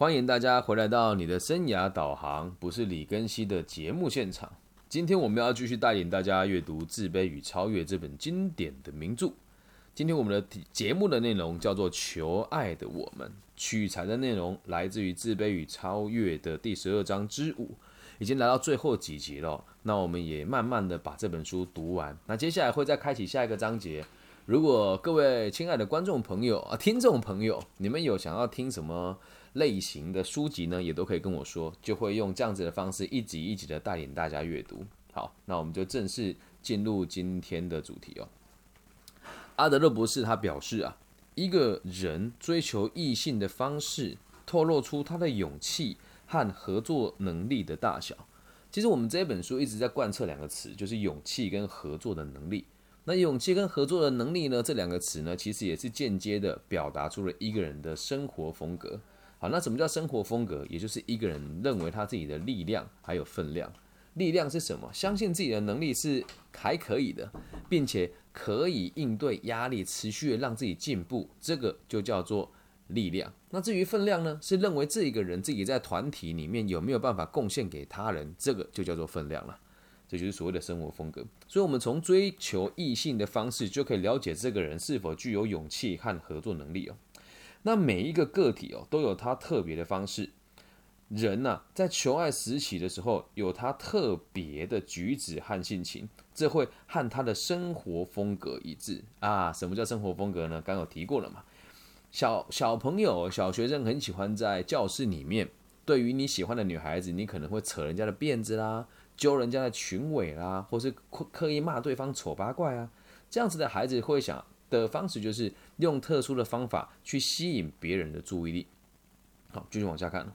欢迎大家回来到你的生涯导航，不是李根熙的节目现场。今天我们要继续带领大家阅读《自卑与超越》这本经典的名著。今天我们的节目的内容叫做《求爱的我们》，取材的内容来自于《自卑与超越》的第十二章之五，已经来到最后几集了。那我们也慢慢的把这本书读完。那接下来会再开启下一个章节。如果各位亲爱的观众朋友啊、听众朋友，你们有想要听什么？类型的书籍呢，也都可以跟我说，就会用这样子的方式一集一集的带领大家阅读。好，那我们就正式进入今天的主题哦。阿德勒博士他表示啊，一个人追求异性的方式，透露出他的勇气和合作能力的大小。其实我们这本书一直在贯彻两个词，就是勇气跟合作的能力。那勇气跟合作的能力呢，这两个词呢，其实也是间接的表达出了一个人的生活风格。好，那什么叫生活风格？也就是一个人认为他自己的力量还有分量。力量是什么？相信自己的能力是还可以的，并且可以应对压力，持续的让自己进步，这个就叫做力量。那至于分量呢？是认为这一个人自己在团体里面有没有办法贡献给他人，这个就叫做分量了。这就是所谓的生活风格。所以，我们从追求异性的方式就可以了解这个人是否具有勇气和合作能力哦。那每一个个体哦，都有他特别的方式。人呐，在求爱时期的时候，有他特别的举止和性情，这会和他的生活风格一致啊。什么叫生活风格呢？刚有提过了嘛。小小朋友、小学生很喜欢在教室里面，对于你喜欢的女孩子，你可能会扯人家的辫子啦，揪人家的裙尾啦，或是刻意骂对方丑八怪啊。这样子的孩子会想。的方式就是用特殊的方法去吸引别人的注意力。好，继续往下看。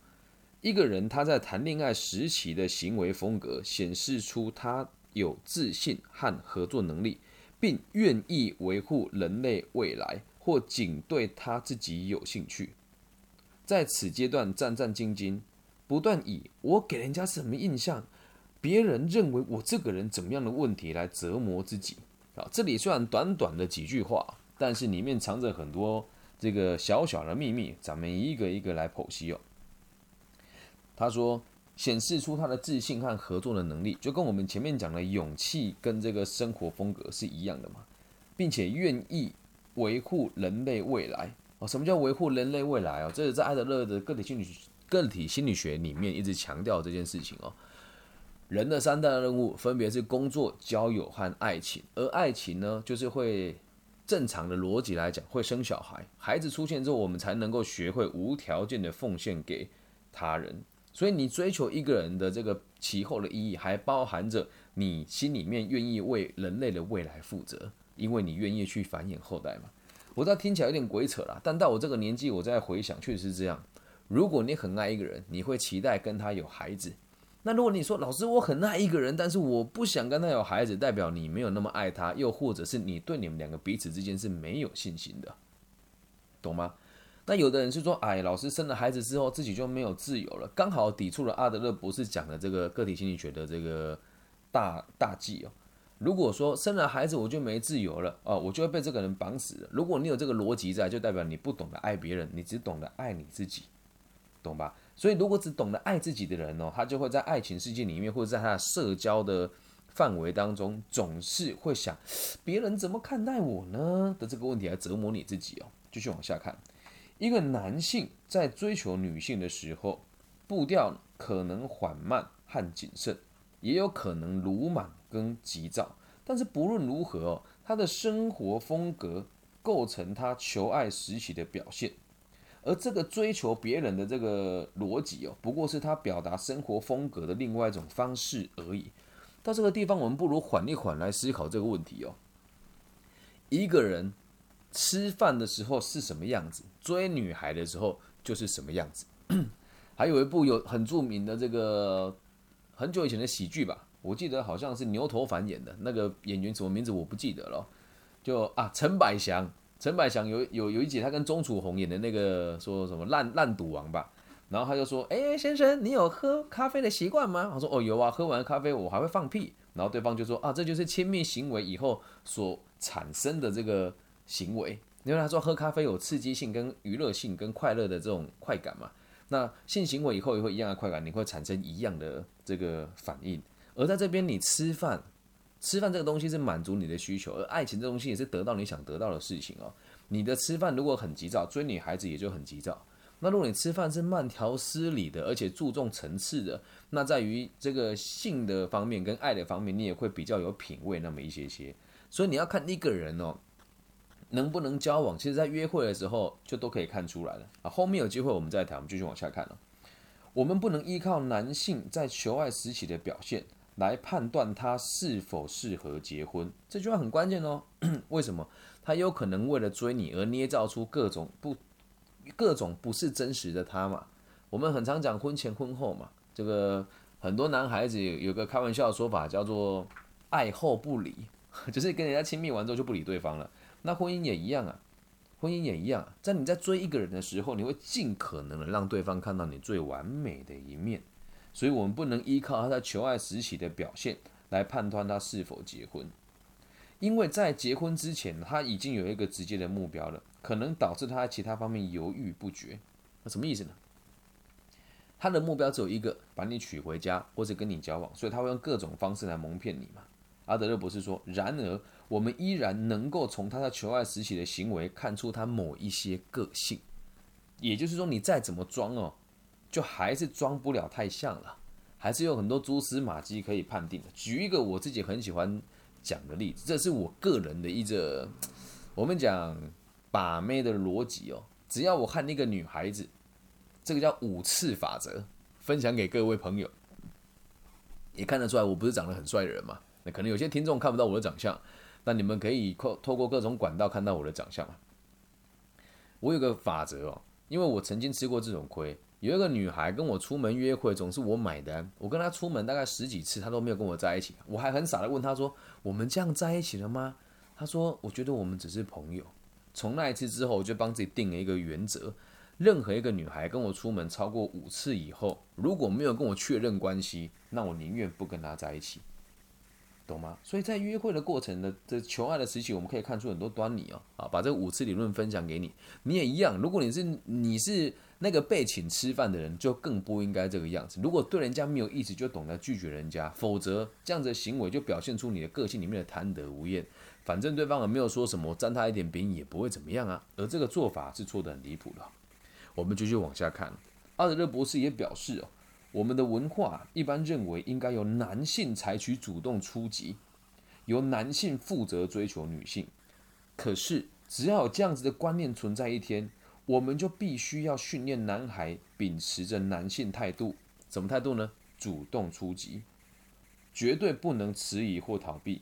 一个人他在谈恋爱时期的行为风格，显示出他有自信和合作能力，并愿意维护人类未来，或仅对他自己有兴趣。在此阶段战战兢兢，不断以我给人家什么印象，别人认为我这个人怎么样的问题来折磨自己。啊，这里虽然短短的几句话，但是里面藏着很多这个小小的秘密，咱们一个一个来剖析哦。他说，显示出他的自信和合作的能力，就跟我们前面讲的勇气跟这个生活风格是一样的嘛，并且愿意维护人类未来哦。什么叫维护人类未来哦？这是在艾德勒的个体心理个体心理学里面一直强调这件事情哦。人的三大任务分别是工作、交友和爱情，而爱情呢，就是会正常的逻辑来讲，会生小孩。孩子出现之后，我们才能够学会无条件的奉献给他人。所以，你追求一个人的这个其后的意义，还包含着你心里面愿意为人类的未来负责，因为你愿意去繁衍后代嘛。我知道听起来有点鬼扯啦，但到我这个年纪，我在回想，确实是这样。如果你很爱一个人，你会期待跟他有孩子。那如果你说老师我很爱一个人，但是我不想跟他有孩子，代表你没有那么爱他，又或者是你对你们两个彼此之间是没有信心的，懂吗？那有的人是说，哎，老师生了孩子之后自己就没有自由了，刚好抵触了阿德勒博士讲的这个个体心理学的这个大大忌哦。如果说生了孩子我就没自由了哦，我就会被这个人绑死了。如果你有这个逻辑在，就代表你不懂得爱别人，你只懂得爱你自己，懂吧？所以，如果只懂得爱自己的人哦，他就会在爱情世界里面，或者在他的社交的范围当中，总是会想别人怎么看待我呢的这个问题来折磨你自己哦。继续往下看，一个男性在追求女性的时候，步调可能缓慢和谨慎，也有可能鲁莽跟急躁。但是不论如何哦，他的生活风格构成他求爱时期的表现。而这个追求别人的这个逻辑哦，不过是他表达生活风格的另外一种方式而已。到这个地方，我们不如缓一缓来思考这个问题哦。一个人吃饭的时候是什么样子，追女孩的时候就是什么样子。还有一部有很著名的这个很久以前的喜剧吧，我记得好像是牛头凡演的那个演员什么名字我不记得了，就啊陈百祥。陈百祥有有有一集，他跟钟楚红演的那个说什么烂烂赌王吧，然后他就说：“哎，先生，你有喝咖啡的习惯吗？”他说：“哦，有啊，喝完咖啡我还会放屁。”然后对方就说：“啊，这就是亲密行为以后所产生的这个行为。”因为他说喝咖啡有刺激性、跟娱乐性、跟快乐的这种快感嘛。那性行为以后也会一样的快感，你会产生一样的这个反应。而在这边，你吃饭，吃饭这个东西是满足你的需求，而爱情这东西也是得到你想得到的事情哦。你的吃饭如果很急躁，追女孩子也就很急躁。那如果你吃饭是慢条斯理的，而且注重层次的，那在于这个性的方面跟爱的方面，你也会比较有品味那么一些些。所以你要看一个人哦，能不能交往，其实在约会的时候就都可以看出来了啊。后面有机会我们再谈，我们继续往下看了。我们不能依靠男性在求爱时期的表现来判断他是否适合结婚，这句话很关键哦。为什么？他有可能为了追你而捏造出各种不。各种不是真实的他嘛，我们很常讲婚前婚后嘛，这个很多男孩子有有个开玩笑的说法叫做爱后不理，就是跟人家亲密完之后就不理对方了。那婚姻也一样啊，婚姻也一样，在你在追一个人的时候，你会尽可能的让对方看到你最完美的一面，所以我们不能依靠他在求爱时期的表现来判断他是否结婚，因为在结婚之前他已经有一个直接的目标了。可能导致他在其他方面犹豫不决，那什么意思呢？他的目标只有一个，把你娶回家或者跟你交往，所以他会用各种方式来蒙骗你嘛。阿德勒博士说，然而我们依然能够从他在求爱时期的行为看出他某一些个性，也就是说，你再怎么装哦，就还是装不了太像了，还是有很多蛛丝马迹可以判定的。举一个我自己很喜欢讲的例子，这是我个人的一个，我们讲。把妹的逻辑哦，只要我和那个女孩子，这个叫五次法则，分享给各位朋友，也看得出来我不是长得很帅的人嘛。那可能有些听众看不到我的长相，那你们可以透透过各种管道看到我的长相我有个法则哦，因为我曾经吃过这种亏。有一个女孩跟我出门约会，总是我买单。我跟她出门大概十几次，她都没有跟我在一起。我还很傻的问她说：“我们这样在一起了吗？”她说：“我觉得我们只是朋友。”从那一次之后，我就帮自己定了一个原则：任何一个女孩跟我出门超过五次以后，如果没有跟我确认关系，那我宁愿不跟她在一起，懂吗？所以在约会的过程的这求爱的时期，我们可以看出很多端倪哦。啊，把这五次理论分享给你，你也一样。如果你是你是那个被请吃饭的人，就更不应该这个样子。如果对人家没有意思，就懂得拒绝人家，否则这样子的行为就表现出你的个性里面的贪得无厌。反正对方也没有说什么，沾他一点饼也不会怎么样啊。而这个做法是错的很离谱的。我们继续往下看，阿德勒博士也表示哦，我们的文化一般认为应该由男性采取主动出击，由男性负责追求女性。可是只要有这样子的观念存在一天，我们就必须要训练男孩秉持着男性态度，什么态度呢？主动出击，绝对不能迟疑或逃避。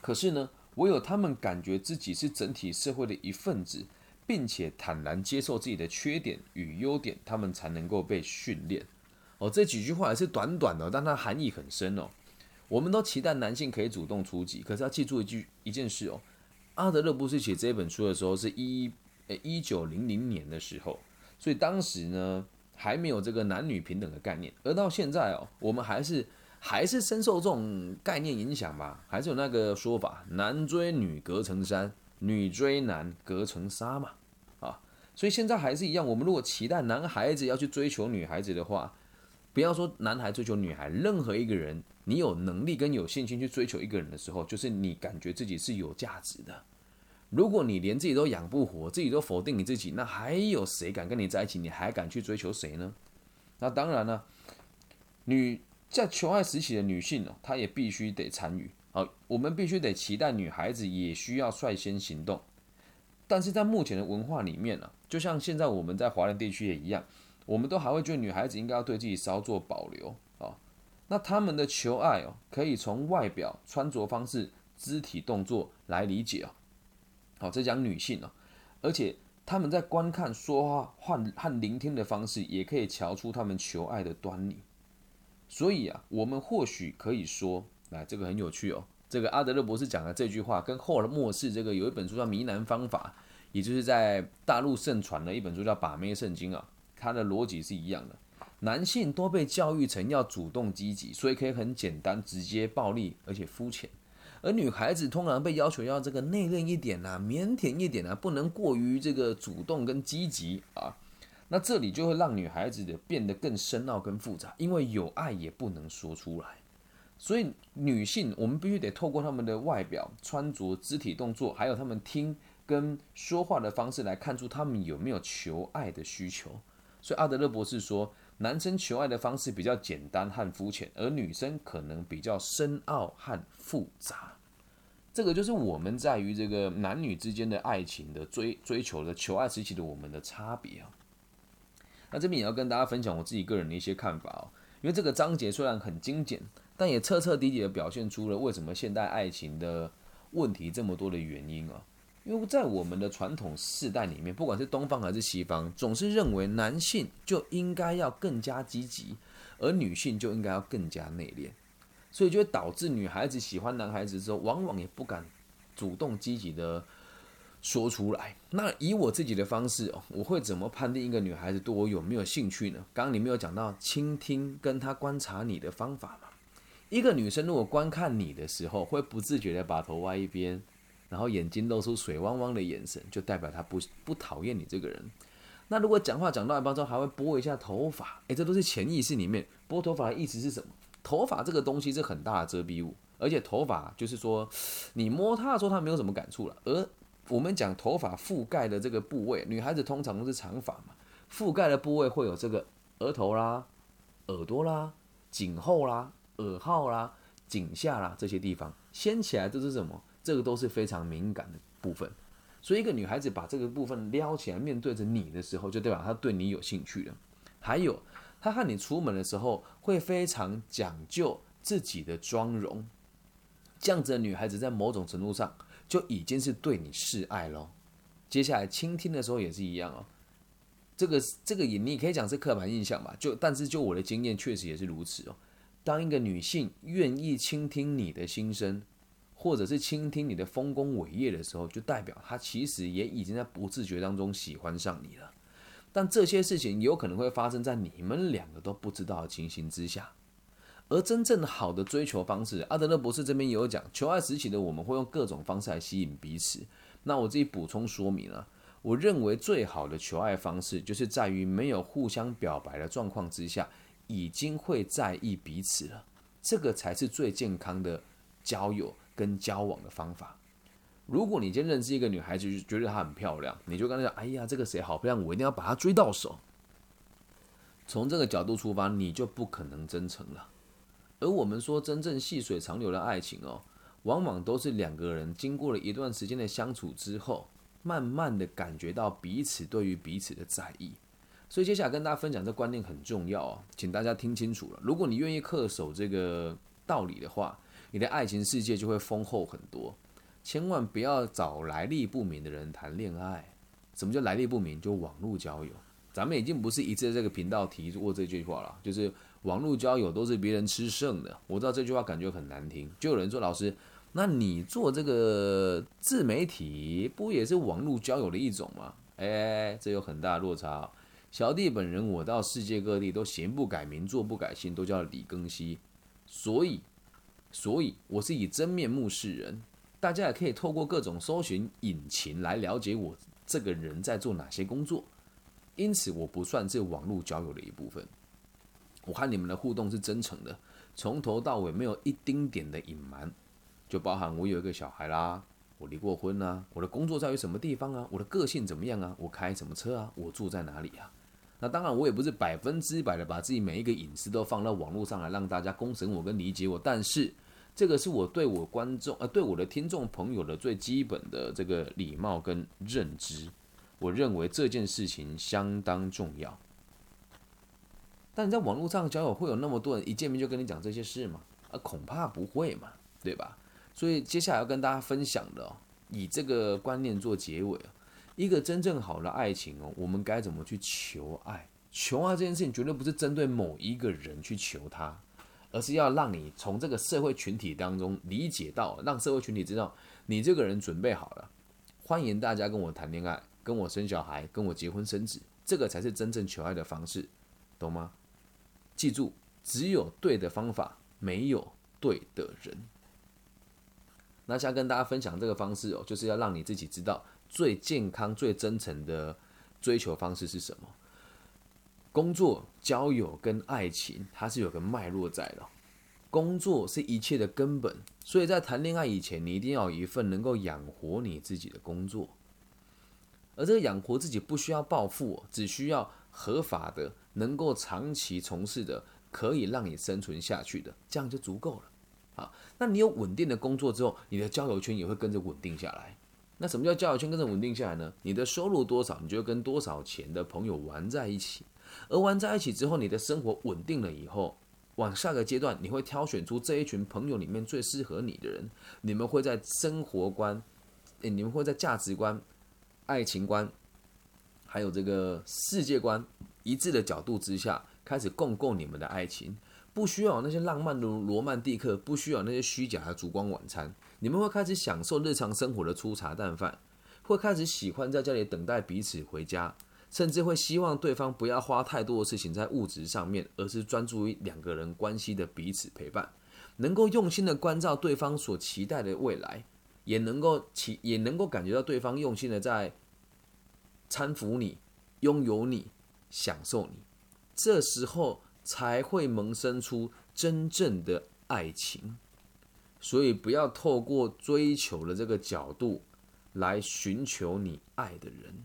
可是呢，唯有他们感觉自己是整体社会的一份子，并且坦然接受自己的缺点与优点，他们才能够被训练。哦，这几句话也是短短的，但它含义很深哦。我们都期待男性可以主动出击，可是要记住一句一件事哦。阿德勒不是写这本书的时候是一呃一九零零年的时候，所以当时呢还没有这个男女平等的概念，而到现在哦，我们还是。还是深受这种概念影响吧，还是有那个说法，男追女隔层山，女追男隔层纱嘛，啊，所以现在还是一样。我们如果期待男孩子要去追求女孩子的话，不要说男孩追求女孩，任何一个人，你有能力跟有信心去追求一个人的时候，就是你感觉自己是有价值的。如果你连自己都养不活，自己都否定你自己，那还有谁敢跟你在一起？你还敢去追求谁呢？那当然了，女。在求爱时期的女性哦，她也必须得参与。好，我们必须得期待女孩子也需要率先行动。但是在目前的文化里面呢，就像现在我们在华人地区也一样，我们都还会觉得女孩子应该要对自己稍作保留啊。那他们的求爱哦，可以从外表、穿着方式、肢体动作来理解哦。好，这讲女性哦，而且他们在观看、说话、和和聆听的方式，也可以瞧出他们求爱的端倪。所以啊，我们或许可以说，来这个很有趣哦。这个阿德勒博士讲的这句话，跟霍尔末世这个有一本书叫《迷男方法》，也就是在大陆盛传的一本书叫《把妹圣经》啊，它的逻辑是一样的。男性都被教育成要主动积极，所以可以很简单、直接、暴力，而且肤浅；而女孩子通常被要求要这个内敛一点啊，腼腆一点啊，不能过于这个主动跟积极啊。那这里就会让女孩子的变得更深奥、更复杂，因为有爱也不能说出来。所以女性，我们必须得透过她们的外表、穿着、肢体动作，还有她们听跟说话的方式来看出她们有没有求爱的需求。所以阿德勒博士说，男生求爱的方式比较简单和肤浅，而女生可能比较深奥和复杂。这个就是我们在于这个男女之间的爱情的追追求的求爱时期的我们的差别啊。那这边也要跟大家分享我自己个人的一些看法哦，因为这个章节虽然很精简。但也彻彻底底的表现出了为什么现代爱情的问题这么多的原因啊！因为在我们的传统世代里面，不管是东方还是西方，总是认为男性就应该要更加积极，而女性就应该要更加内敛，所以就会导致女孩子喜欢男孩子之后，往往也不敢主动积极的说出来。那以我自己的方式哦，我会怎么判定一个女孩子对我有没有兴趣呢？刚刚你没有讲到倾听跟她观察你的方法嘛？一个女生如果观看你的时候，会不自觉的把头歪一边，然后眼睛露出水汪汪的眼神，就代表他不不讨厌你这个人。那如果讲话讲到一半之后，还会拨一下头发，诶，这都是潜意识里面拨头发的意思是什么？头发这个东西是很大的遮蔽物，而且头发就是说，你摸它的时候，它没有什么感触了。而我们讲头发覆盖的这个部位，女孩子通常都是长发嘛，覆盖的部位会有这个额头啦、耳朵啦、颈后啦。耳号啦、颈下啦这些地方掀起来，这是什么？这个都是非常敏感的部分。所以一个女孩子把这个部分撩起来，面对着你的时候，就代表她对你有兴趣了。还有，她和你出门的时候会非常讲究自己的妆容，这样子的女孩子在某种程度上就已经是对你示爱喽。接下来倾听的时候也是一样哦。这个这个也你可以讲是刻板印象吧，就但是就我的经验确实也是如此哦。当一个女性愿意倾听你的心声，或者是倾听你的丰功伟业的时候，就代表他其实也已经在不自觉当中喜欢上你了。但这些事情有可能会发生在你们两个都不知道的情形之下。而真正好的追求方式，阿德勒博士这边也有讲，求爱时期的我们会用各种方式来吸引彼此。那我自己补充说明了，我认为最好的求爱方式，就是在于没有互相表白的状况之下。已经会在意彼此了，这个才是最健康的交友跟交往的方法。如果你今天认识一个女孩子，就觉得她很漂亮，你就跟她讲：“哎呀，这个谁好漂亮，我一定要把她追到手。”从这个角度出发，你就不可能真诚了。而我们说真正细水长流的爱情哦，往往都是两个人经过了一段时间的相处之后，慢慢的感觉到彼此对于彼此的在意。所以接下来跟大家分享这观念很重要啊，请大家听清楚了。如果你愿意恪守这个道理的话，你的爱情世界就会丰厚很多。千万不要找来历不明的人谈恋爱。什么叫来历不明？就网络交友。咱们已经不是一次这个频道提过这句话了，就是网络交友都是别人吃剩的。我知道这句话感觉很难听，就有人说老师，那你做这个自媒体不也是网络交友的一种吗？哎，这有很大落差。小弟本人，我到世界各地都行不改名，坐不改姓，都叫李庚希，所以，所以我是以真面目示人，大家也可以透过各种搜寻引擎来了解我这个人在做哪些工作。因此，我不算是网络交友的一部分。我和你们的互动是真诚的，从头到尾没有一丁点的隐瞒，就包含我有一个小孩啦。我离过婚啊，我的工作在于什么地方啊？我的个性怎么样啊？我开什么车啊？我住在哪里啊？那当然，我也不是百分之百的把自己每一个隐私都放到网络上来让大家公审我跟理解我，但是这个是我对我观众呃对我的听众朋友的最基本的这个礼貌跟认知。我认为这件事情相当重要。但你在网络上交友会有那么多人一见面就跟你讲这些事吗？啊，恐怕不会嘛，对吧？所以接下来要跟大家分享的，哦以这个观念做结尾一个真正好的爱情哦，我们该怎么去求爱？求爱这件事情绝对不是针对某一个人去求他，而是要让你从这个社会群体当中理解到，让社会群体知道你这个人准备好了，欢迎大家跟我谈恋爱，跟我生小孩，跟我结婚生子，这个才是真正求爱的方式，懂吗？记住，只有对的方法，没有对的人。那想跟大家分享这个方式哦，就是要让你自己知道最健康、最真诚的追求方式是什么。工作、交友跟爱情，它是有个脉络在的。工作是一切的根本，所以在谈恋爱以前，你一定要有一份能够养活你自己的工作。而这个养活自己不需要暴富，只需要合法的、能够长期从事的、可以让你生存下去的，这样就足够了。啊，那你有稳定的工作之后，你的交友圈也会跟着稳定下来。那什么叫交友圈跟着稳定下来呢？你的收入多少，你就跟多少钱的朋友玩在一起。而玩在一起之后，你的生活稳定了以后，往下个阶段，你会挑选出这一群朋友里面最适合你的人。你们会在生活观，你们会在价值观、爱情观，还有这个世界观一致的角度之下，开始共构你们的爱情。不需要那些浪漫的罗曼蒂克，不需要那些虚假的烛光晚餐。你们会开始享受日常生活的粗茶淡饭，会开始喜欢在家里等待彼此回家。甚至会希望对方不要花太多的事情在物质上面，而是专注于两个人关系的彼此陪伴，能够用心的关照对方所期待的未来，也能够其也能够感觉到对方用心的在搀扶你、拥有你、享受你，这时候才会萌生出真正的爱情。所以不要透过追求的这个角度来寻求你爱的人。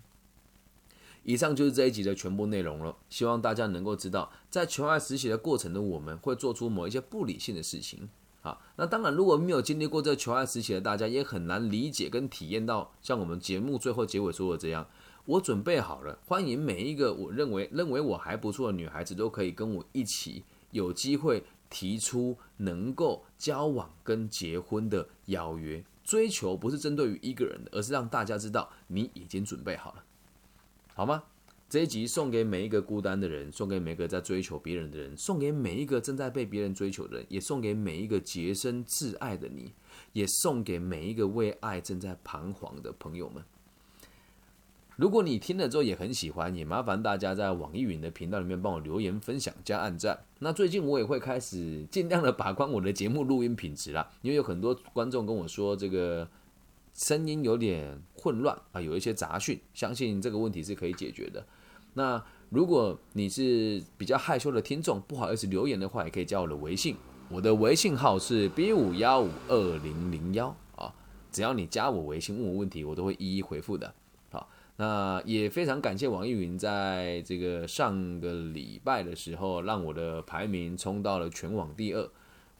以上就是这一集的全部内容了。希望大家能够知道，在求爱实习的过程的我们会做出某一些不理性的事情。好，那当然，如果没有经历过这求爱实习的大家，也很难理解跟体验到像我们节目最后结尾说的这样。我准备好了，欢迎每一个我认为认为我还不错的女孩子，都可以跟我一起有机会提出能够交往跟结婚的邀约。追求不是针对于一个人的，而是让大家知道你已经准备好了。好吗？这一集送给每一个孤单的人，送给每一个在追求别人的人，送给每一个正在被别人追求的人，也送给每一个洁身自爱的你，也送给每一个为爱正在彷徨的朋友们。如果你听了之后也很喜欢，也麻烦大家在网易云的频道里面帮我留言、分享、加按赞。那最近我也会开始尽量的把关我的节目录音品质啦，因为有很多观众跟我说这个。声音有点混乱啊，有一些杂讯，相信这个问题是可以解决的。那如果你是比较害羞的听众，不好意思留言的话，也可以加我的微信，我的微信号是 B 五幺五二零零幺啊。只要你加我微信问我问题，我都会一一回复的。好，那也非常感谢网易云在这个上个礼拜的时候，让我的排名冲到了全网第二，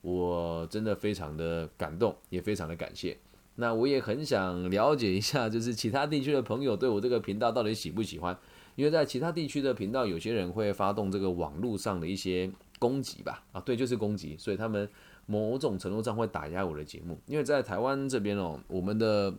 我真的非常的感动，也非常的感谢。那我也很想了解一下，就是其他地区的朋友对我这个频道到底喜不喜欢？因为在其他地区的频道，有些人会发动这个网络上的一些攻击吧？啊，对，就是攻击，所以他们某种程度上会打压我的节目。因为在台湾这边哦，我们的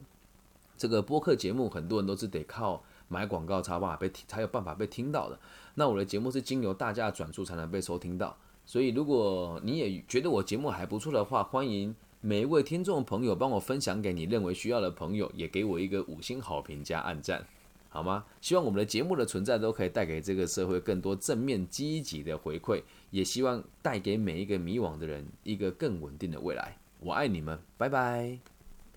这个播客节目，很多人都是得靠买广告才办法被，才有办法被听到的。那我的节目是经由大家转述才能被收听到。所以如果你也觉得我节目还不错的话，欢迎。每一位听众朋友，帮我分享给你认为需要的朋友，也给我一个五星好评加按赞，好吗？希望我们的节目的存在都可以带给这个社会更多正面积极的回馈，也希望带给每一个迷惘的人一个更稳定的未来。我爱你们，拜拜。